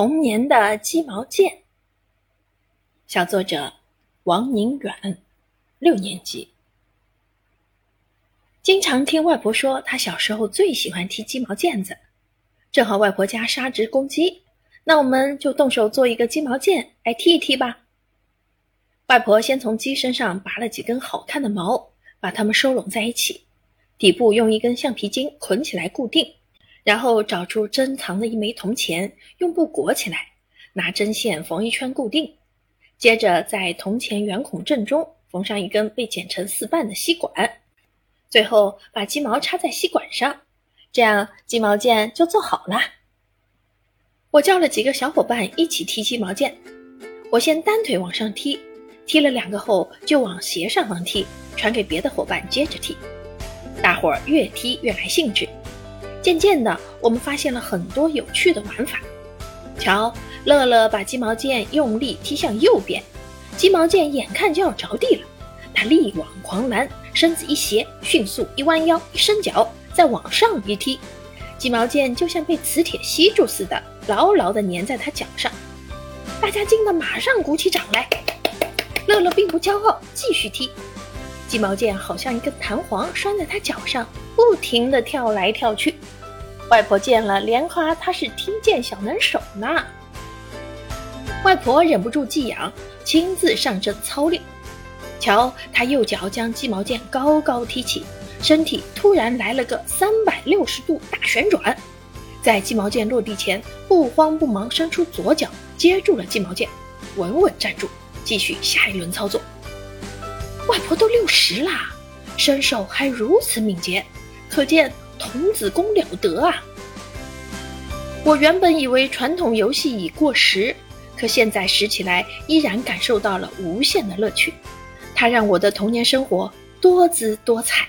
童年的鸡毛毽，小作者王宁远，六年级。经常听外婆说，她小时候最喜欢踢鸡毛毽子。正好外婆家杀只公鸡，那我们就动手做一个鸡毛毽来踢一踢吧。外婆先从鸡身上拔了几根好看的毛，把它们收拢在一起，底部用一根橡皮筋捆起来固定。然后找出珍藏的一枚铜钱，用布裹起来，拿针线缝一圈固定。接着在铜钱圆孔正中缝上一根被剪成四瓣的吸管，最后把鸡毛插在吸管上，这样鸡毛毽就做好了。我叫了几个小伙伴一起踢鸡毛毽，我先单腿往上踢，踢了两个后就往斜上方踢，传给别的伙伴接着踢。大伙儿越踢越来兴致。渐渐的，我们发现了很多有趣的玩法。瞧，乐乐把鸡毛毽用力踢向右边，鸡毛毽眼看就要着地了，他力挽狂澜，身子一斜，迅速一弯腰，一伸脚，再往上一踢，鸡毛毽就像被磁铁吸住似的，牢牢地粘在他脚上。大家惊得马上鼓起掌来。乐乐并不骄傲，继续踢，鸡毛毽好像一根弹簧拴在他脚上，不停地跳来跳去。外婆见了，连夸他是踢毽小能手呢。外婆忍不住寄养，亲自上阵操练。瞧，他右脚将鸡毛毽高高提起，身体突然来了个三百六十度大旋转，在鸡毛毽落地前不慌不忙伸出左脚接住了鸡毛毽，稳稳站住，继续下一轮操作。外婆都六十啦，身手还如此敏捷，可见。童子功了得啊！我原本以为传统游戏已过时，可现在拾起来依然感受到了无限的乐趣。它让我的童年生活多姿多彩。